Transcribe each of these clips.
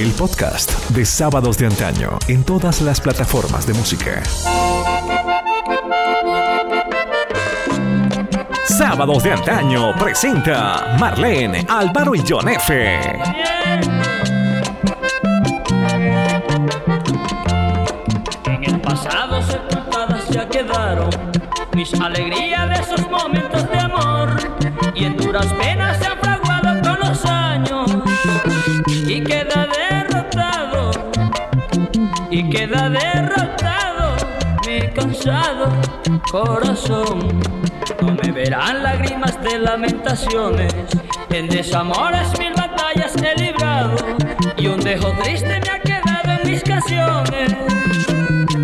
el podcast de Sábados de Antaño en todas las plataformas de música. Sábados de Antaño presenta Marlene, Álvaro y John F. En el pasado sepultadas ya quedaron mis alegrías de esos momentos de amor y en duras penas se han fraguado con los años y queda derrotado y queda derrotado mi cansado corazón. No me verán lágrimas de lamentaciones, en desamores mil batallas he librado y un dejo triste me ha quedado en mis canciones.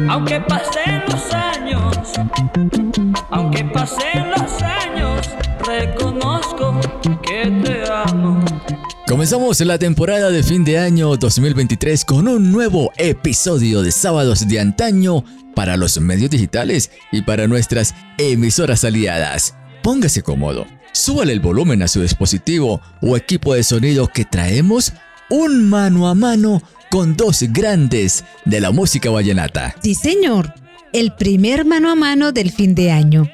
Aunque pasen los años, aunque pasen los años, Comenzamos la temporada de fin de año 2023 con un nuevo episodio de Sábados de Antaño para los medios digitales y para nuestras emisoras aliadas. Póngase cómodo, súbale el volumen a su dispositivo o equipo de sonido que traemos un mano a mano con dos grandes de la música vallenata. Sí, señor, el primer mano a mano del fin de año.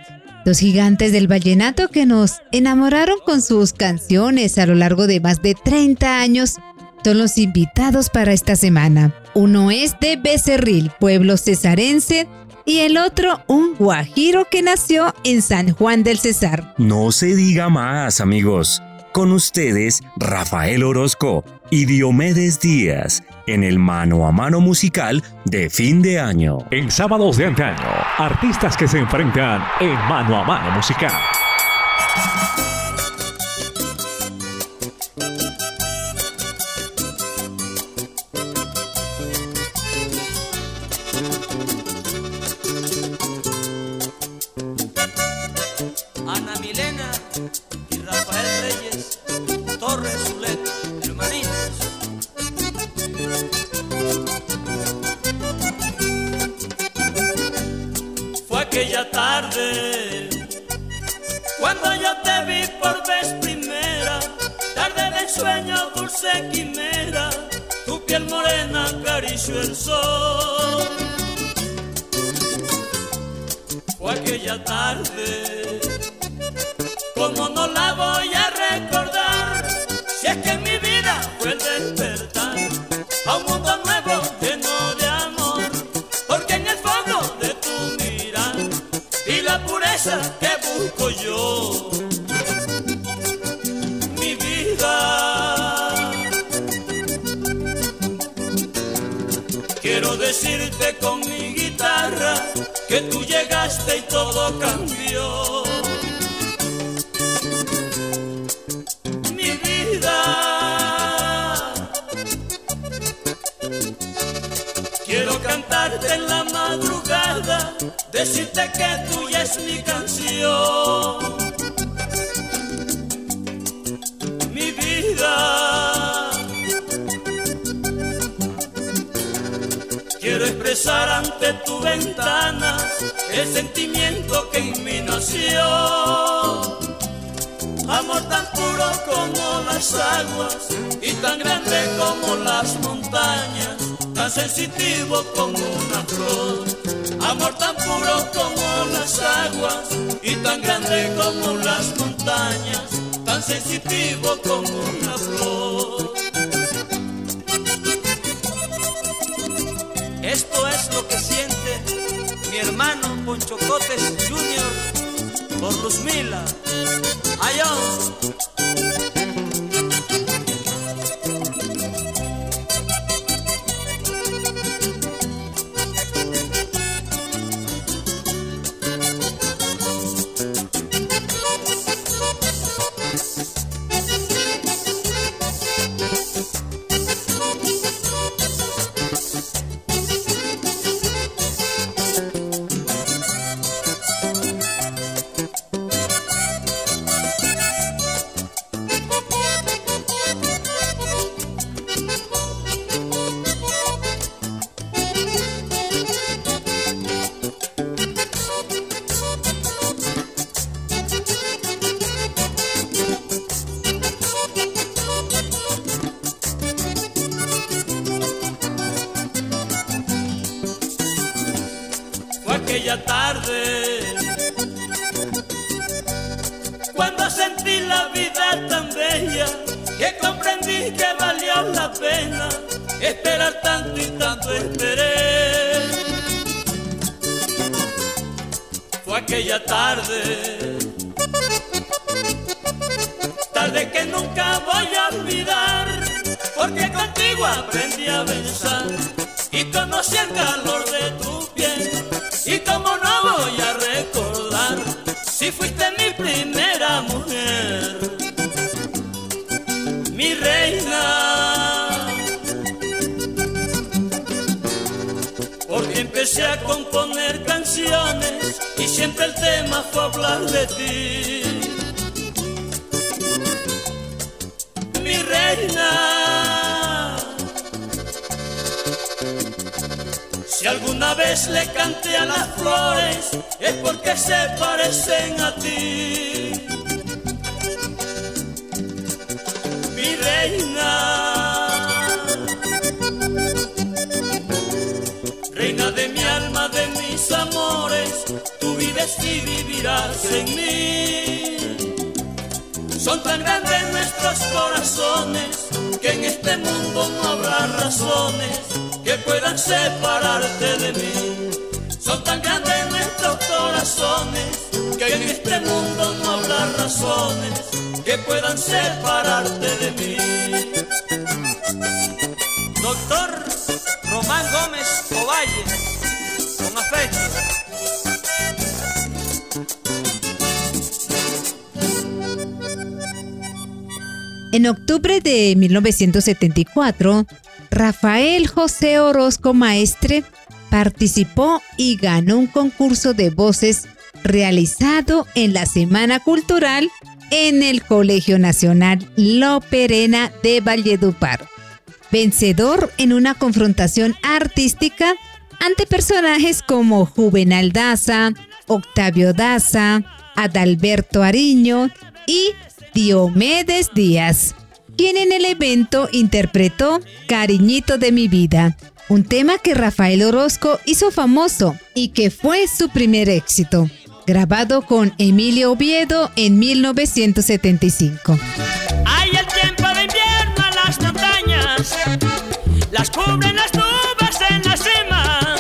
Dos gigantes del vallenato que nos enamoraron con sus canciones a lo largo de más de 30 años son los invitados para esta semana. Uno es de Becerril, pueblo cesarense, y el otro un guajiro que nació en San Juan del Cesar. No se diga más, amigos. Con ustedes, Rafael Orozco y Diomedes Díaz, en el mano a mano musical de fin de año. En Sábados de Antaño, artistas que se enfrentan en mano a mano musical. Decirte que tuya es mi canción. Mi vida. Quiero expresar ante tu ventana el sentimiento que en mí nació amor tan puro como las aguas y tan grande como las montañas, tan sensitivo como una flor. Amor tan puro como las aguas y tan grande como las montañas, tan sensitivo como una flor. Esto es lo que siente mi hermano Poncho Cotes Jr. por Luzmila. Adiós. aquella esperar tanto y tanto esperé. Fue aquella tarde, tarde que nunca voy a olvidar, porque contigo aprendí a pensar y conocí el calor de tu tema fue hablar de ti. Mi reina. Si alguna vez le canté a las flores es porque se parecen a ti. Mi reina. Reina de mi alma, de mis amores, y vivirás en mí. Son tan grandes nuestros corazones que en este mundo no habrá razones que puedan separarte de mí. Son tan grandes nuestros corazones que en este mundo no habrá razones que puedan separarte de mí. Doctor Román Gómez Ovalle, con afecto. En octubre de 1974, Rafael José Orozco Maestre participó y ganó un concurso de voces realizado en la Semana Cultural en el Colegio Nacional Lo Perena de Valledupar. Vencedor en una confrontación artística ante personajes como Juvenal Daza, Octavio Daza, Adalberto Ariño y Diomedes Díaz, quien en el evento interpretó Cariñito de mi vida, un tema que Rafael Orozco hizo famoso y que fue su primer éxito, grabado con Emilio Oviedo en 1975. Hay el tiempo de invierno a las montañas, las cubren las nubes en la cima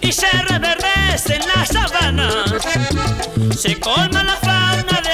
y se reverdecen las sabanas, se colma la fauna de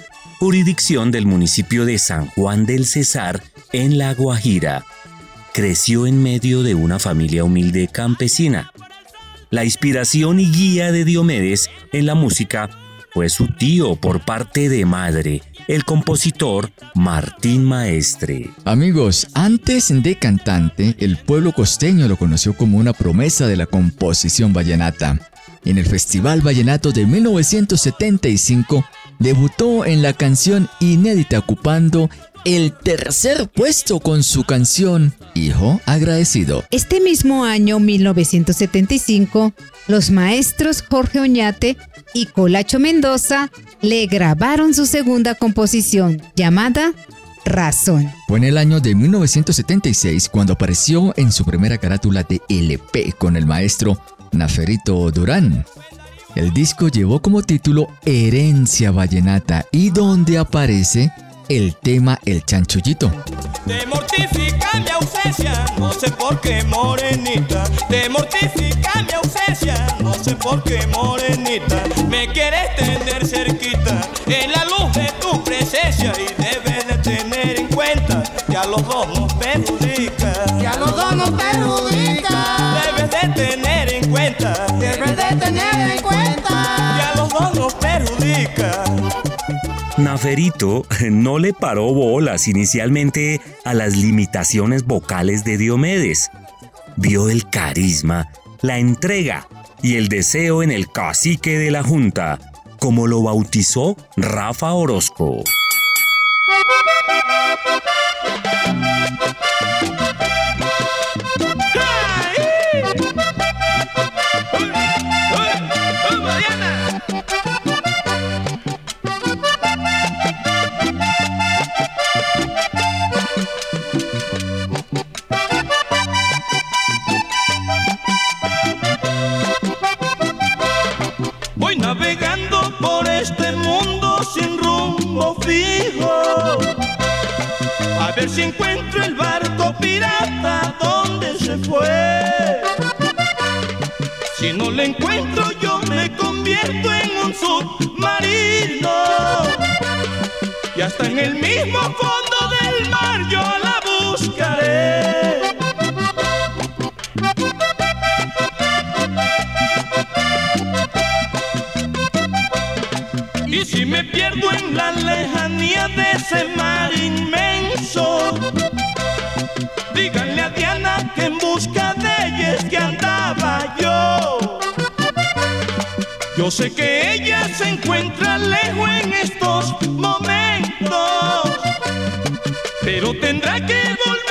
jurisdicción del municipio de San Juan del Cesar, en La Guajira. Creció en medio de una familia humilde campesina. La inspiración y guía de Diomedes en la música fue su tío por parte de madre, el compositor Martín Maestre. Amigos, antes de cantante, el pueblo costeño lo conoció como una promesa de la composición vallenata. En el Festival Vallenato de 1975, debutó en la canción inédita ocupando el tercer puesto con su canción Hijo Agradecido. Este mismo año, 1975, los maestros Jorge Oñate y Colacho Mendoza le grabaron su segunda composición llamada Razón. Fue en el año de 1976 cuando apareció en su primera carátula de LP con el maestro Naferito Durán. El disco llevó como título Herencia Vallenata y donde aparece el tema El Chanchullito. Te mortifica mi ausencia, no sé por qué morenita. Te mortifica mi ausencia, no sé por qué morenita. Me quieres tener cerquita en la luz de tu presencia y debes de tener en cuenta que a los dos nos Zaferito no le paró bolas inicialmente a las limitaciones vocales de Diomedes. Vio el carisma, la entrega y el deseo en el cacique de la Junta, como lo bautizó Rafa Orozco. a ver si encuentro el barco pirata donde se fue. Si no lo encuentro yo me convierto en un submarino y hasta en el mismo fondo del mar yo la buscaré. Y si me pierdo en la lejanía mar inmenso. Díganle a Diana que en busca de ella es que andaba yo. Yo sé que ella se encuentra lejos en estos momentos, pero tendrá que volver.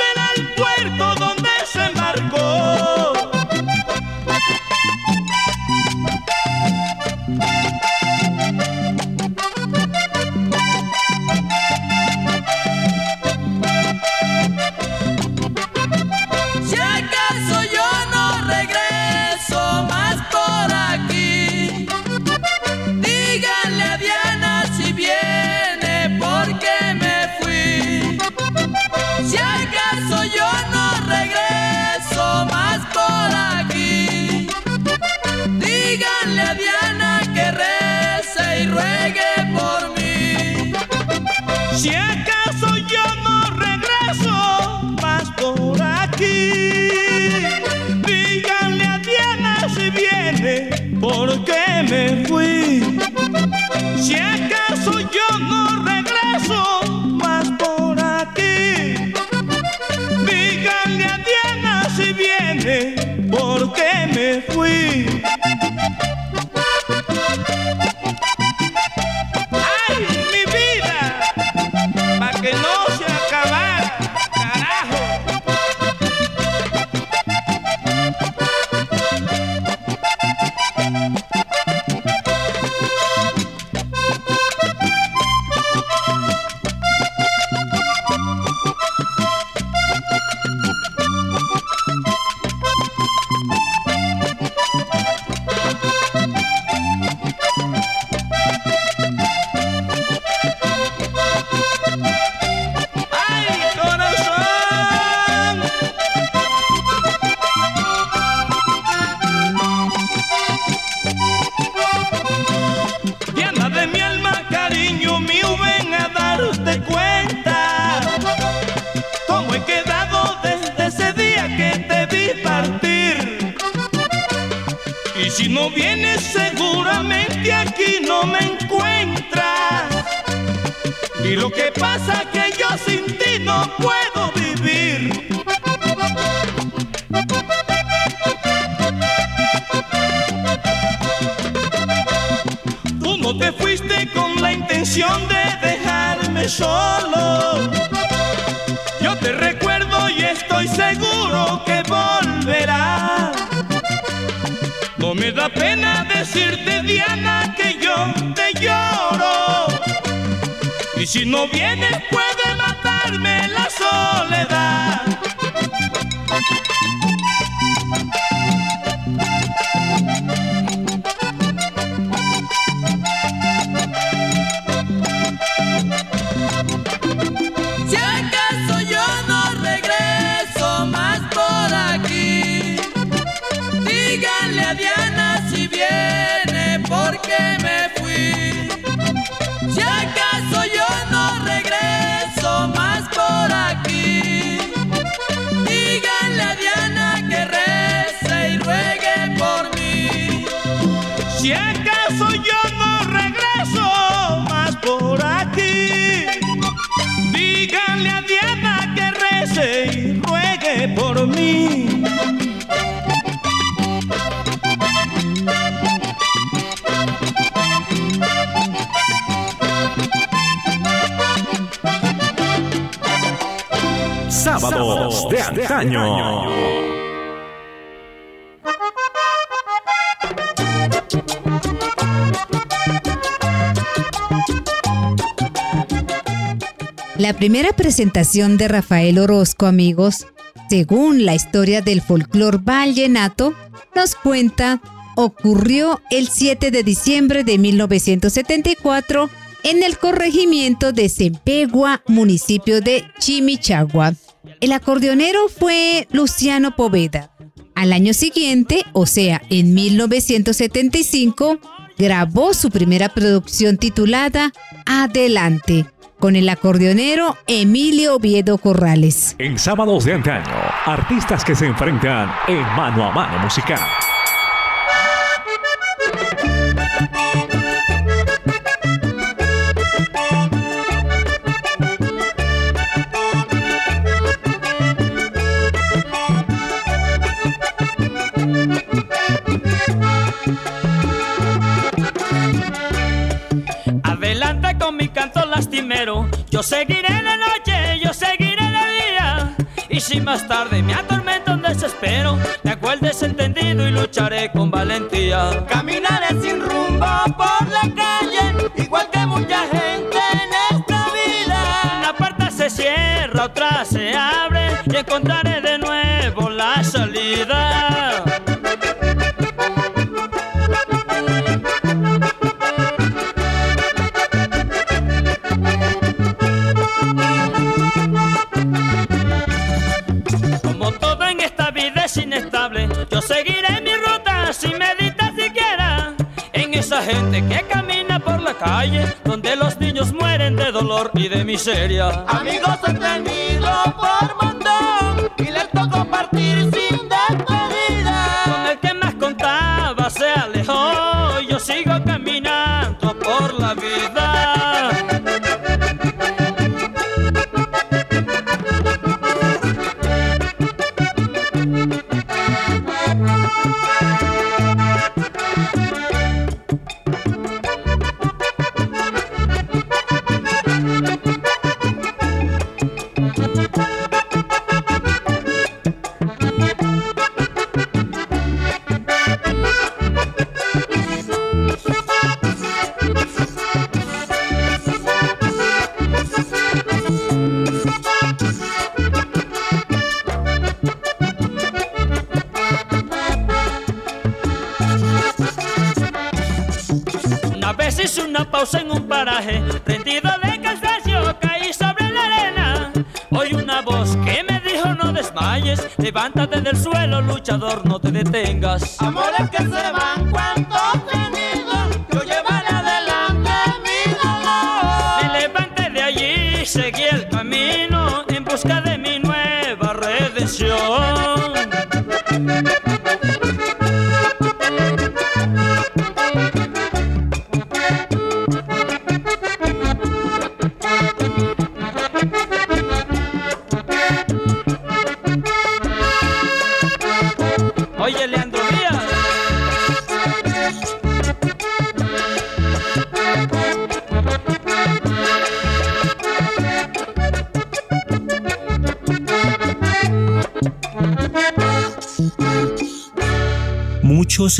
La primera presentación de Rafael Orozco, amigos, según la historia del folclor vallenato, nos cuenta, ocurrió el 7 de diciembre de 1974 en el corregimiento de Cempegua, municipio de Chimichagua. El acordeonero fue Luciano Poveda. Al año siguiente, o sea, en 1975, grabó su primera producción titulada Adelante, con el acordeonero Emilio Oviedo Corrales. En sábados de antaño, artistas que se enfrentan en mano a mano musical. Seguiré de noche, yo seguiré de día. Y si más tarde me atormenta un desespero, me hago el desentendido y lucharé con valentía. Caminaré sin rumbo por la calle, igual que mucha gente en esta vida. Una puerta se cierra, otra se abre y encontraré donde los niños mueren de dolor y de miseria. Amigos he tenido por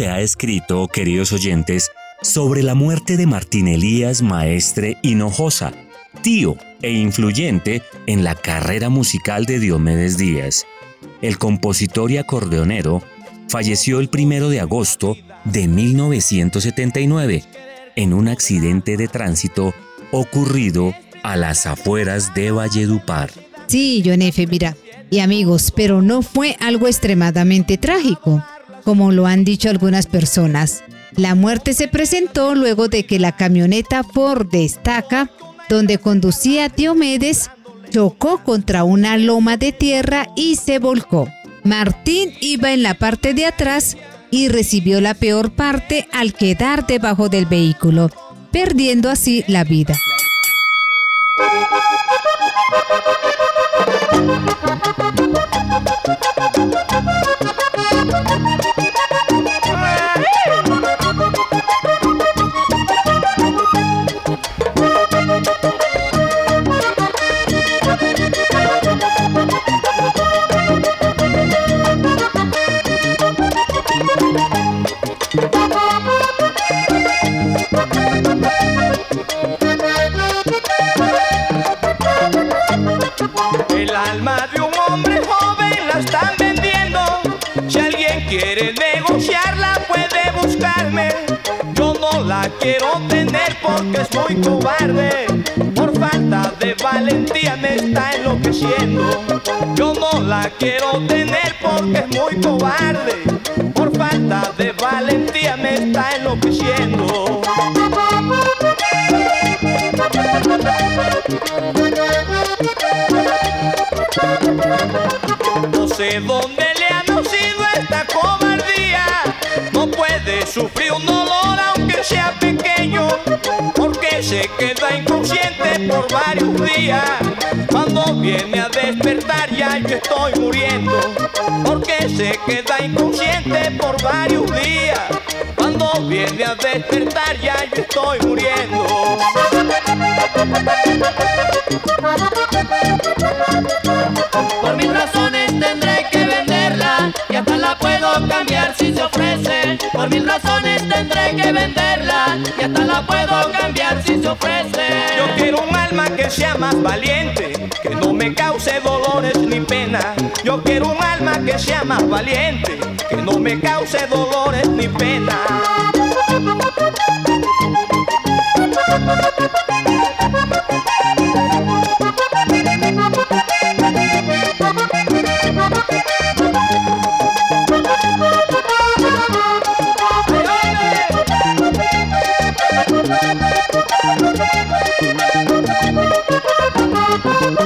se ha escrito, queridos oyentes, sobre la muerte de Martín Elías Maestre Hinojosa, tío e influyente en la carrera musical de Diomedes Díaz. El compositor y acordeonero falleció el primero de agosto de 1979 en un accidente de tránsito ocurrido a las afueras de Valledupar. Sí, John F., mira. Y amigos, pero no fue algo extremadamente trágico, como lo han dicho algunas personas. La muerte se presentó luego de que la camioneta Ford Estaca, donde conducía Diomedes, chocó contra una loma de tierra y se volcó. Martín iba en la parte de atrás y recibió la peor parte al quedar debajo del vehículo, perdiendo así la vida. La quiero tener porque es muy cobarde. Por falta de valentía me está enloqueciendo. Yo no la quiero tener porque es muy cobarde. Por falta de valentía me está enloqueciendo. No sé dónde le ha nacido esta cobardía. No puede sufrir un queda inconsciente por varios días. Cuando viene a despertar ya yo estoy muriendo. Porque se queda inconsciente por varios días. Cuando viene a despertar ya yo estoy muriendo. Por mis razones tendré que venderla y hasta la puedo cambiar si se ofrece. Yo quiero un alma que sea más valiente, que no me cause dolores ni pena. Yo quiero un alma que sea más valiente, que no me cause dolores ni pena.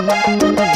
Ahora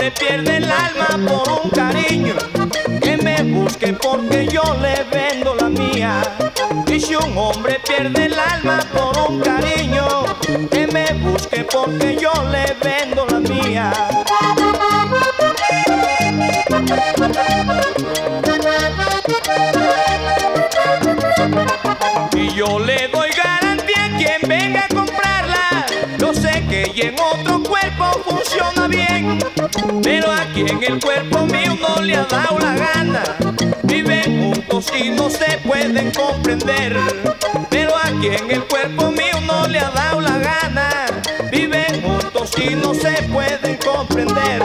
hombre pierde el alma por un cariño, que me busque porque yo le vendo la mía. Y si un hombre pierde el alma por un cariño, que me busque porque yo le vendo la mía. Y yo le doy garantía a quien venga a comprarla. Yo sé que y en otro cuerpo funciona bien, el cuerpo mío no le ha dado la gana. Viven juntos y no se pueden comprender, pero aquí en el cuerpo mío no le ha dado la gana. Viven juntos y no se pueden comprender.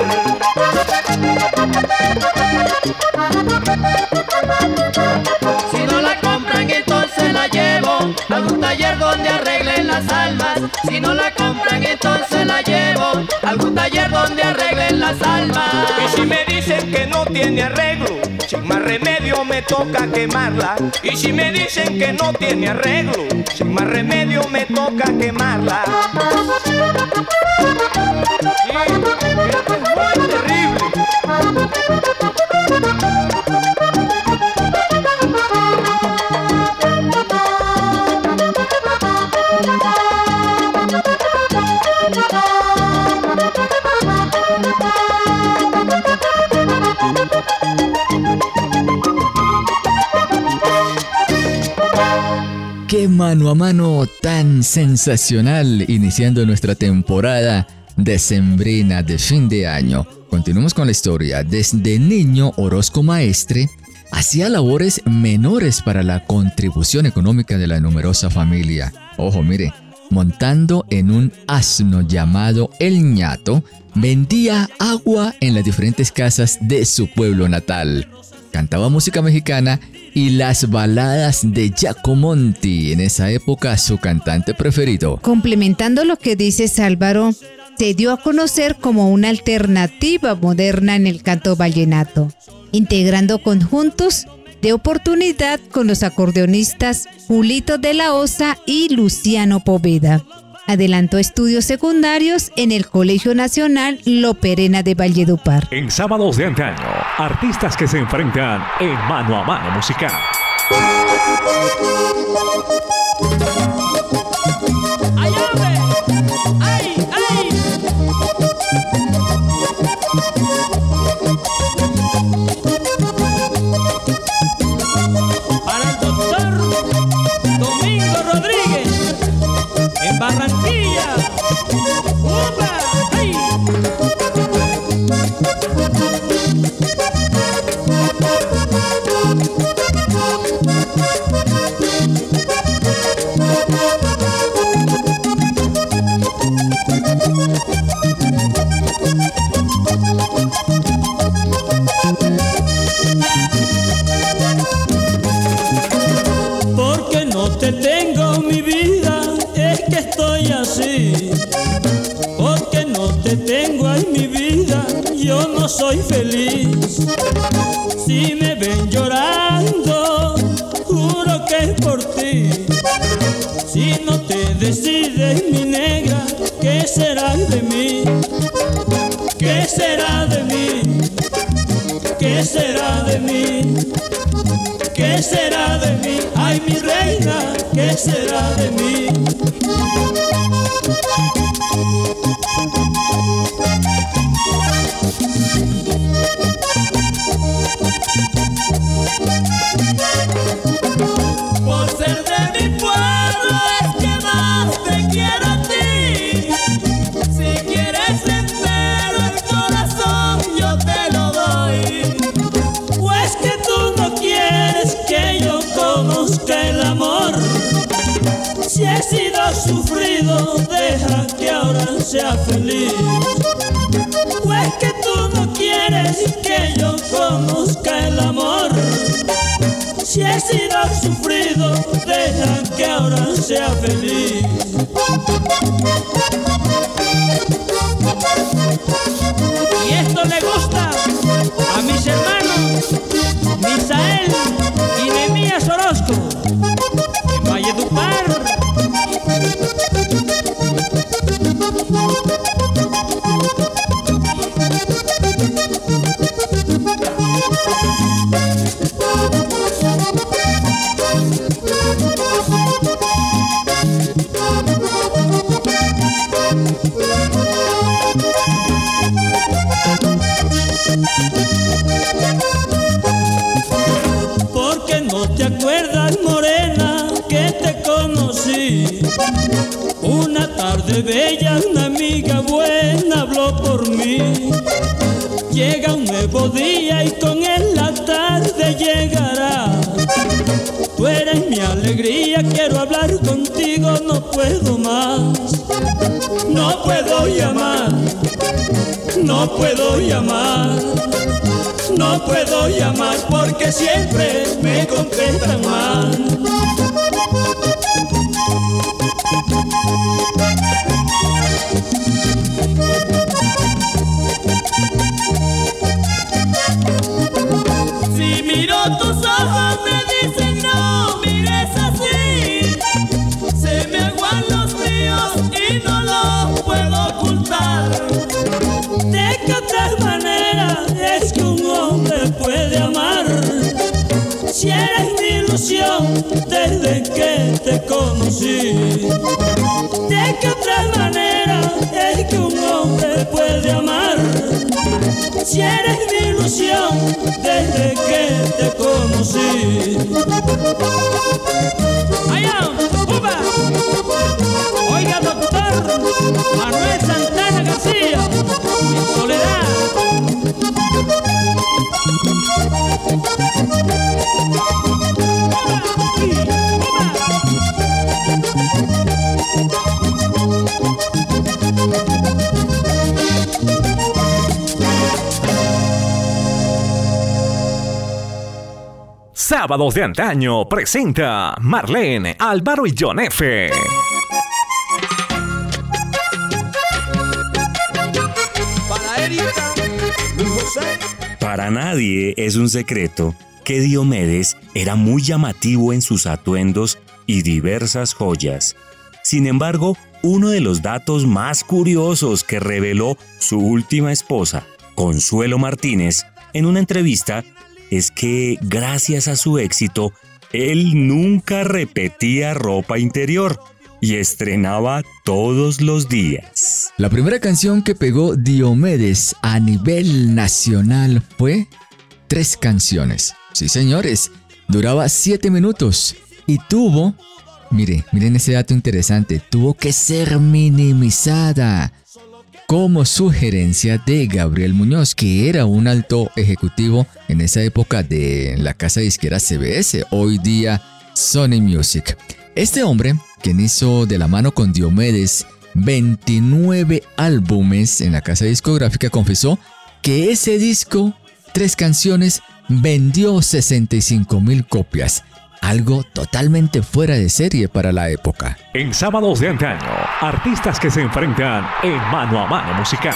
Si no la compran entonces la llevo a algún taller donde arreglen las almas. Si no la compran entonces la llevo a algún taller donde arreglen Y si me dicen que no tiene arreglo, sin más remedio me toca quemarla. Y si me dicen que no tiene arreglo, sin más remedio me toca quemarla. Mano a mano tan sensacional iniciando nuestra temporada decembrina de fin de año. Continuamos con la historia. Desde niño, Orozco Maestre hacía labores menores para la contribución económica de la numerosa familia. Ojo, mire, montando en un asno llamado El ñato, vendía agua en las diferentes casas de su pueblo natal. Cantaba música mexicana y las baladas de Giacomonti, en esa época su cantante preferido. Complementando lo que dices Álvaro, se dio a conocer como una alternativa moderna en el canto vallenato, integrando conjuntos de oportunidad con los acordeonistas Julito de la Osa y Luciano Poveda. Adelantó estudios secundarios en el Colegio Nacional Loperena de Valledupar. En sábados de antaño, artistas que se enfrentan en mano a mano musical. Sufrido, deja que ahora sea feliz. Pues que tú no quieres que yo conozca el amor. Si he sido sufrido, deja que ahora sea feliz. Y esto le gusta a mis hermanos Misael no puedo más. No puedo llamar, no puedo llamar. No puedo llamar porque siempre me contestan mal. Si eres mi ilusión desde que te conocí. Sábados de antaño presenta Marlene, Álvaro y John F. Para Erika, Luis José. Para nadie es un secreto que Diomedes era muy llamativo en sus atuendos y diversas joyas. Sin embargo, uno de los datos más curiosos que reveló su última esposa, Consuelo Martínez, en una entrevista, es que gracias a su éxito, él nunca repetía ropa interior y estrenaba todos los días. La primera canción que pegó Diomedes a nivel nacional fue Tres canciones. Sí, señores, duraba siete minutos y tuvo, mire, miren ese dato interesante, tuvo que ser minimizada como sugerencia de Gabriel Muñoz, que era un alto ejecutivo en esa época de la casa disquera CBS, hoy día Sony Music. Este hombre, quien hizo de la mano con Diomedes 29 álbumes en la casa discográfica, confesó que ese disco, tres canciones, vendió 65 mil copias algo totalmente fuera de serie para la época. En sábados de antaño, artistas que se enfrentan en mano a mano musical.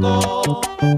Go.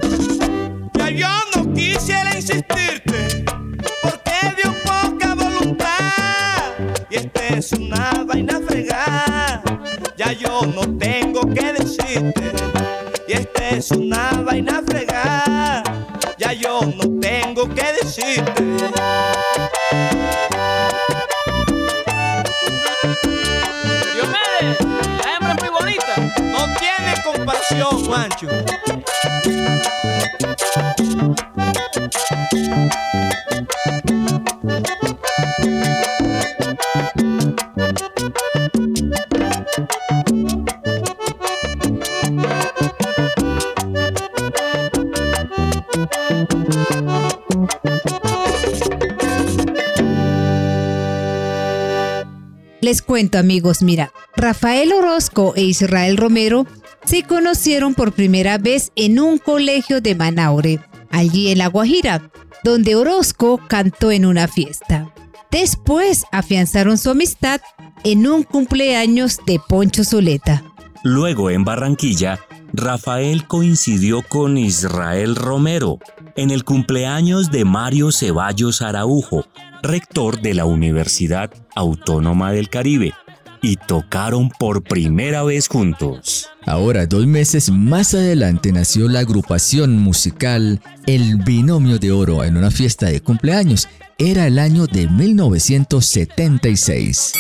Amigos, mira, Rafael Orozco e Israel Romero se conocieron por primera vez en un colegio de Manaure, allí en La Guajira, donde Orozco cantó en una fiesta. Después afianzaron su amistad en un cumpleaños de Poncho Zuleta. Luego en Barranquilla, Rafael coincidió con Israel Romero en el cumpleaños de Mario Ceballos Araujo, rector de la Universidad Autónoma del Caribe, y tocaron por primera vez juntos. Ahora, dos meses más adelante, nació la agrupación musical El Binomio de Oro en una fiesta de cumpleaños. Era el año de 1976.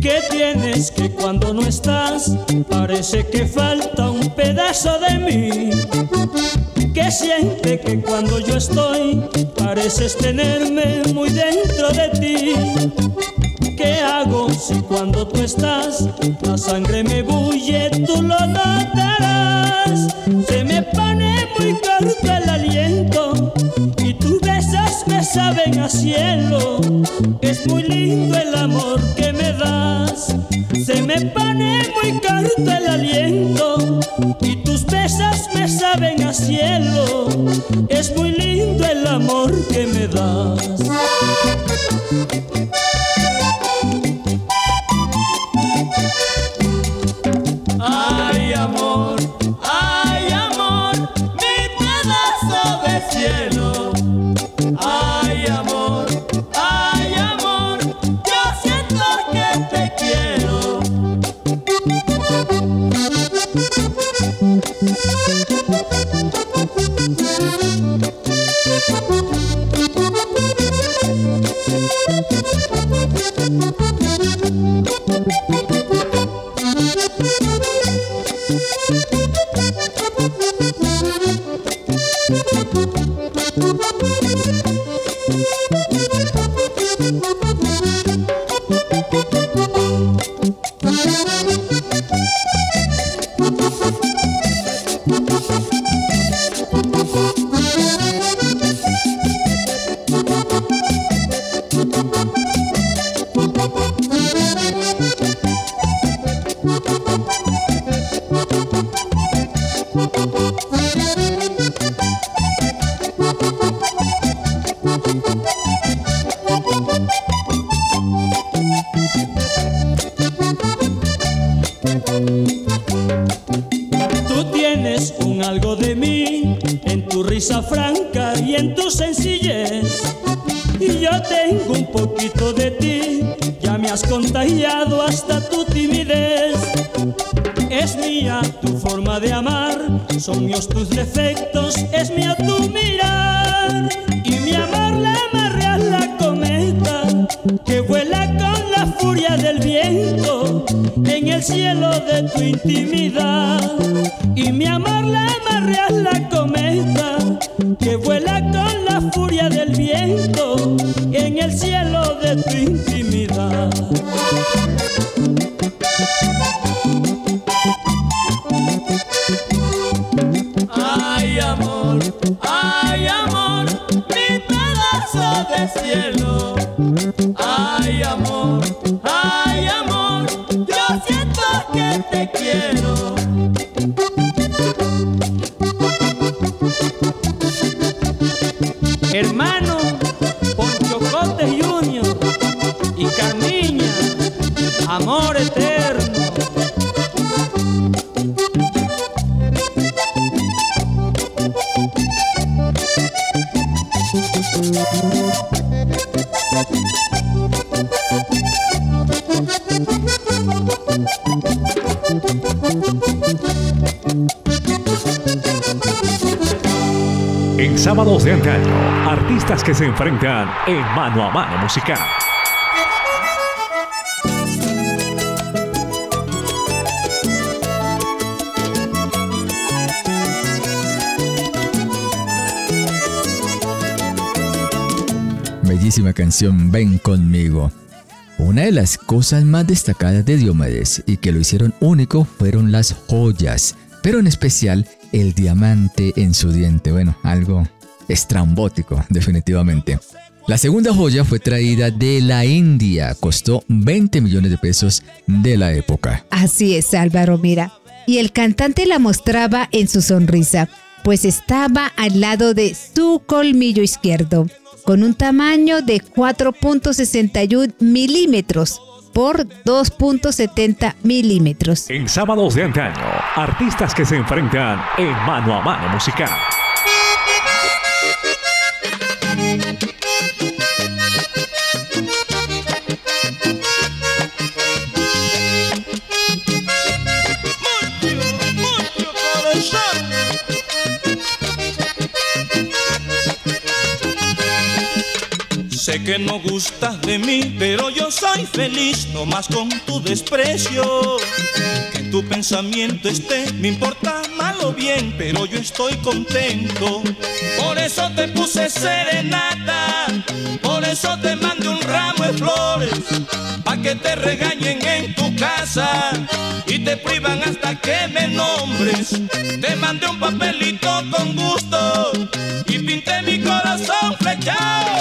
¿Qué tienes que cuando no estás parece que falta un pedazo de mí? ¿Qué siente que cuando yo estoy pareces tenerme muy dentro de ti? ¿Qué hago si cuando tú estás la sangre me bulle, tú lo notarás? Se me el aliento y tus besos me saben a cielo. Es muy lindo el amor que me das. Se me pone muy corto el aliento y tus besos me saben a cielo. Es muy lindo el amor que me das. Tú la furia del viento en el cielo de tu intimidad. Que se enfrentan en mano a mano musical. Bellísima canción Ven conmigo. Una de las cosas más destacadas de Diomedes y que lo hicieron único fueron las joyas, pero en especial el diamante en su diente. Bueno, algo estrambótico, definitivamente. La segunda joya fue traída de la India, costó 20 millones de pesos de la época. Así es, Álvaro, mira. Y el cantante la mostraba en su sonrisa, pues estaba al lado de su colmillo izquierdo, con un tamaño de 4.61 milímetros por 2.70 milímetros. En sábados de antaño, artistas que se enfrentan en mano a mano musical. Que no gustas de mí, pero yo soy feliz, no más con tu desprecio. Que tu pensamiento esté, me importa mal o bien, pero yo estoy contento. Por eso te puse serenata, por eso te mandé un ramo de flores, pa' que te regañen en tu casa y te privan hasta que me nombres. Te mandé un papelito con gusto y pinté mi corazón flechado.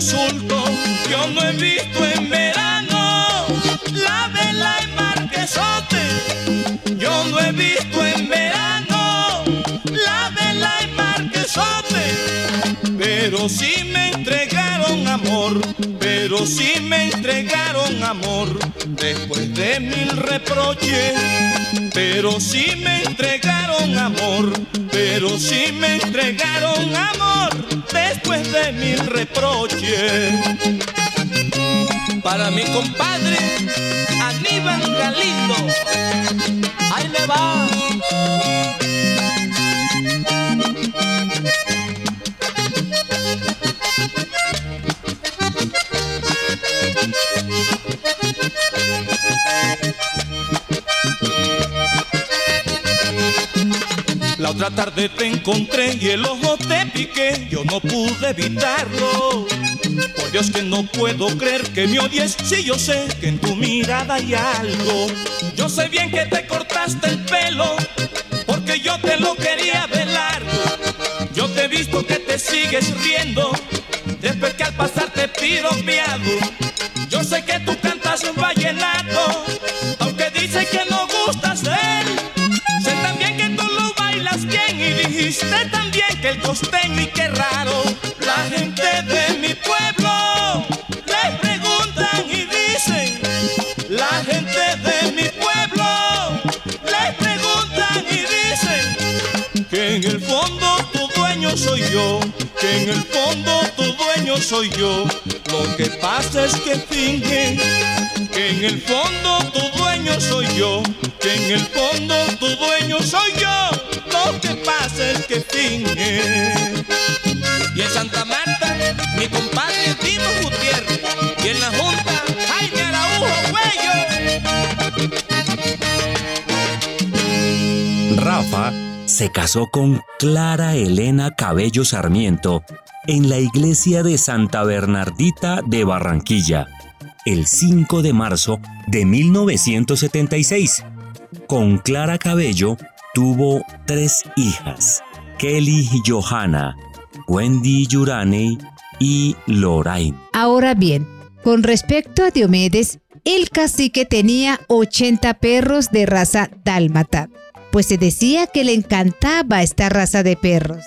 Yo no he visto en verano la vela y marquesote. Yo no he visto en verano la vela y marquesote. Pero sí me entregaron amor, pero sí me entregaron amor después de mil reproches. Pero sí me entregaron amor, pero sí me entregaron amor después de mil reproches. Para mi compadre Aníbal Galindo, ahí le va. La otra tarde te encontré y el ojo te piqué, yo no pude evitarlo. Por Dios que no puedo creer que me odies, si yo sé que en tu mirada hay algo. Yo sé bien que te cortaste el pelo, porque yo te lo quería velar. Yo te he visto que te sigues riendo, después que al pasar te piropeado. Yo sé que tú cantas un vallenato, aunque dice que no gustas de. Sé también que tú lo bailas bien y dijiste también que el costeño y qué raro. La gente de mi pueblo le preguntan y dicen, la gente de mi pueblo le preguntan y dicen que en el fondo tu dueño soy yo, que en el fondo dueño soy yo. Lo que pasa es que fingen que en el fondo tu dueño soy yo, que en el fondo tu dueño soy yo. Lo que pasa es que fingen. Y en Santa Marta, mi compadre Timo Gutiérrez. Y en la Junta, Jaime Araujo Cuello. Rafa se casó con Clara Elena Cabello Sarmiento en la iglesia de Santa Bernardita de Barranquilla el 5 de marzo de 1976. Con Clara Cabello tuvo tres hijas, Kelly Johanna, Wendy Yuraney y Lorraine. Ahora bien, con respecto a Diomedes, el cacique tenía 80 perros de raza dálmata, pues se decía que le encantaba esta raza de perros.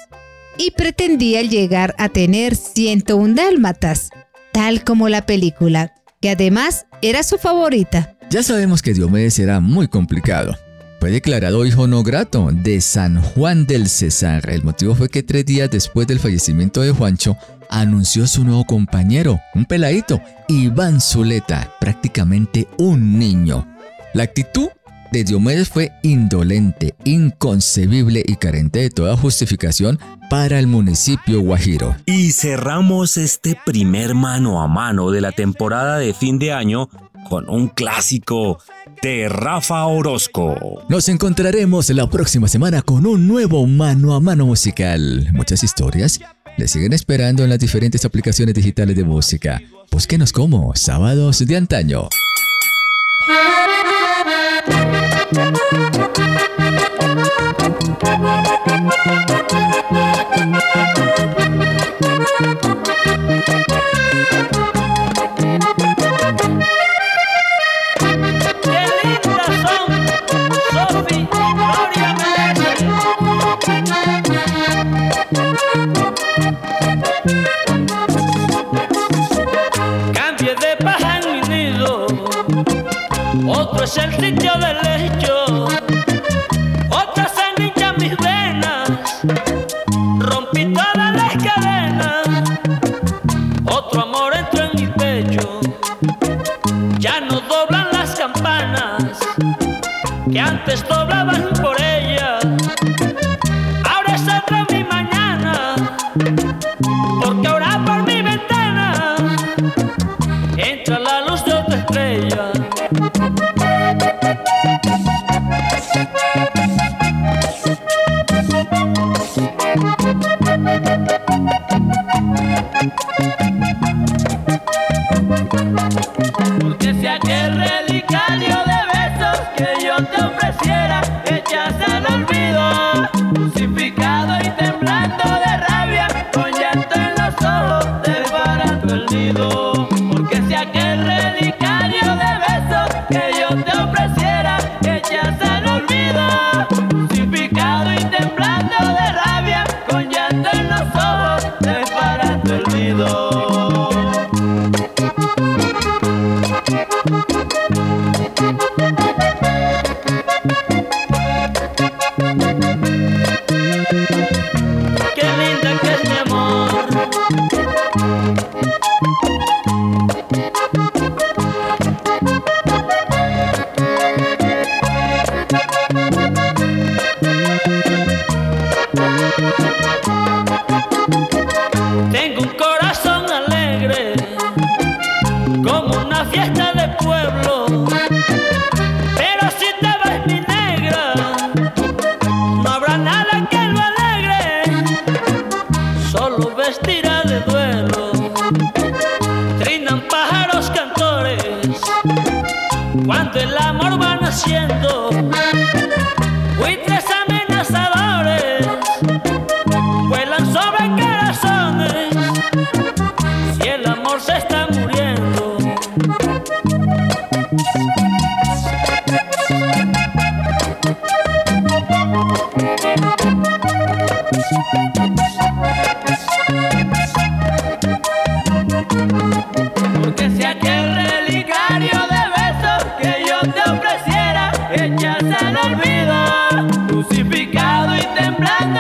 Y pretendía llegar a tener 101 dálmatas, tal como la película, que además era su favorita. Ya sabemos que Diomedes era muy complicado. Fue declarado hijo no grato de San Juan del Cesar. El motivo fue que tres días después del fallecimiento de Juancho, anunció su nuevo compañero, un peladito, Iván Zuleta, prácticamente un niño. La actitud de Diomedes fue indolente, inconcebible y carente de toda justificación para el municipio guajiro. Y cerramos este primer mano a mano de la temporada de fin de año con un clásico de Rafa Orozco. Nos encontraremos la próxima semana con un nuevo mano a mano musical. Muchas historias le siguen esperando en las diferentes aplicaciones digitales de música. Búsquenos como Sábados de Antaño. Es el sitio del lecho,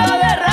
temblando de